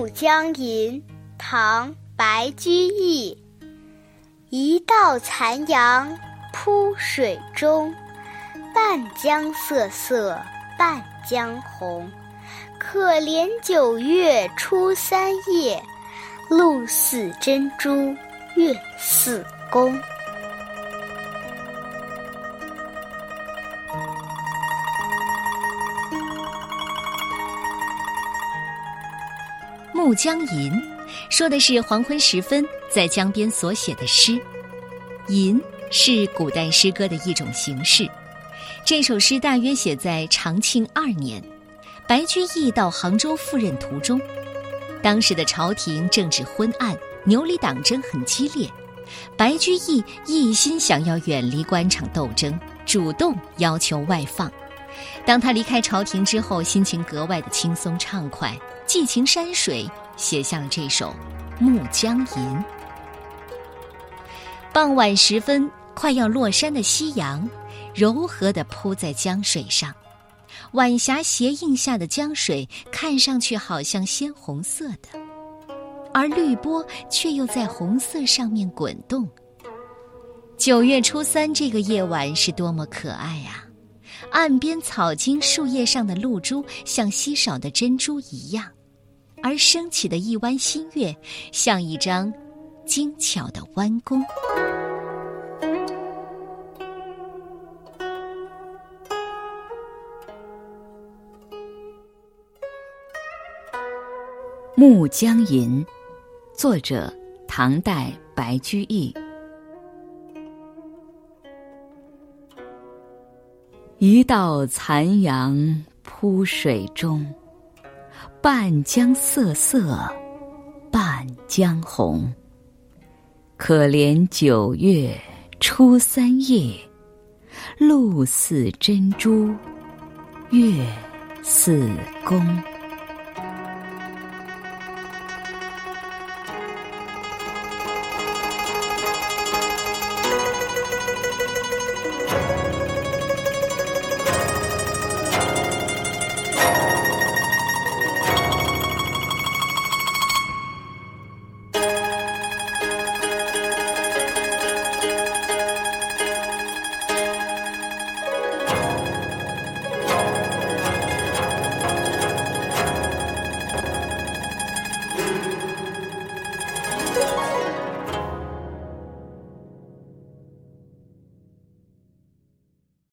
暮江吟》唐·白居易。一道残阳铺水中，半江瑟瑟半江红。可怜九月初三夜，露似真珠月似弓。《暮江吟》说的是黄昏时分在江边所写的诗。吟是古代诗歌的一种形式。这首诗大约写在长庆二年，白居易到杭州赴任途中。当时的朝廷政治昏暗，牛李党争很激烈。白居易一心想要远离官场斗争，主动要求外放。当他离开朝廷之后，心情格外的轻松畅快。寄情山水，写下了这首《暮江吟》。傍晚时分，快要落山的夕阳，柔和的铺在江水上，晚霞斜映下的江水，看上去好像鲜红色的，而绿波却又在红色上面滚动。九月初三这个夜晚是多么可爱啊！岸边草茎、树叶上的露珠像稀少的珍珠一样。而升起的一弯新月，像一张精巧的弯弓。《暮江吟》，作者唐代白居易。一道残阳铺水中。半江瑟瑟，半江红。可怜九月初三夜，露似真珠，月似弓。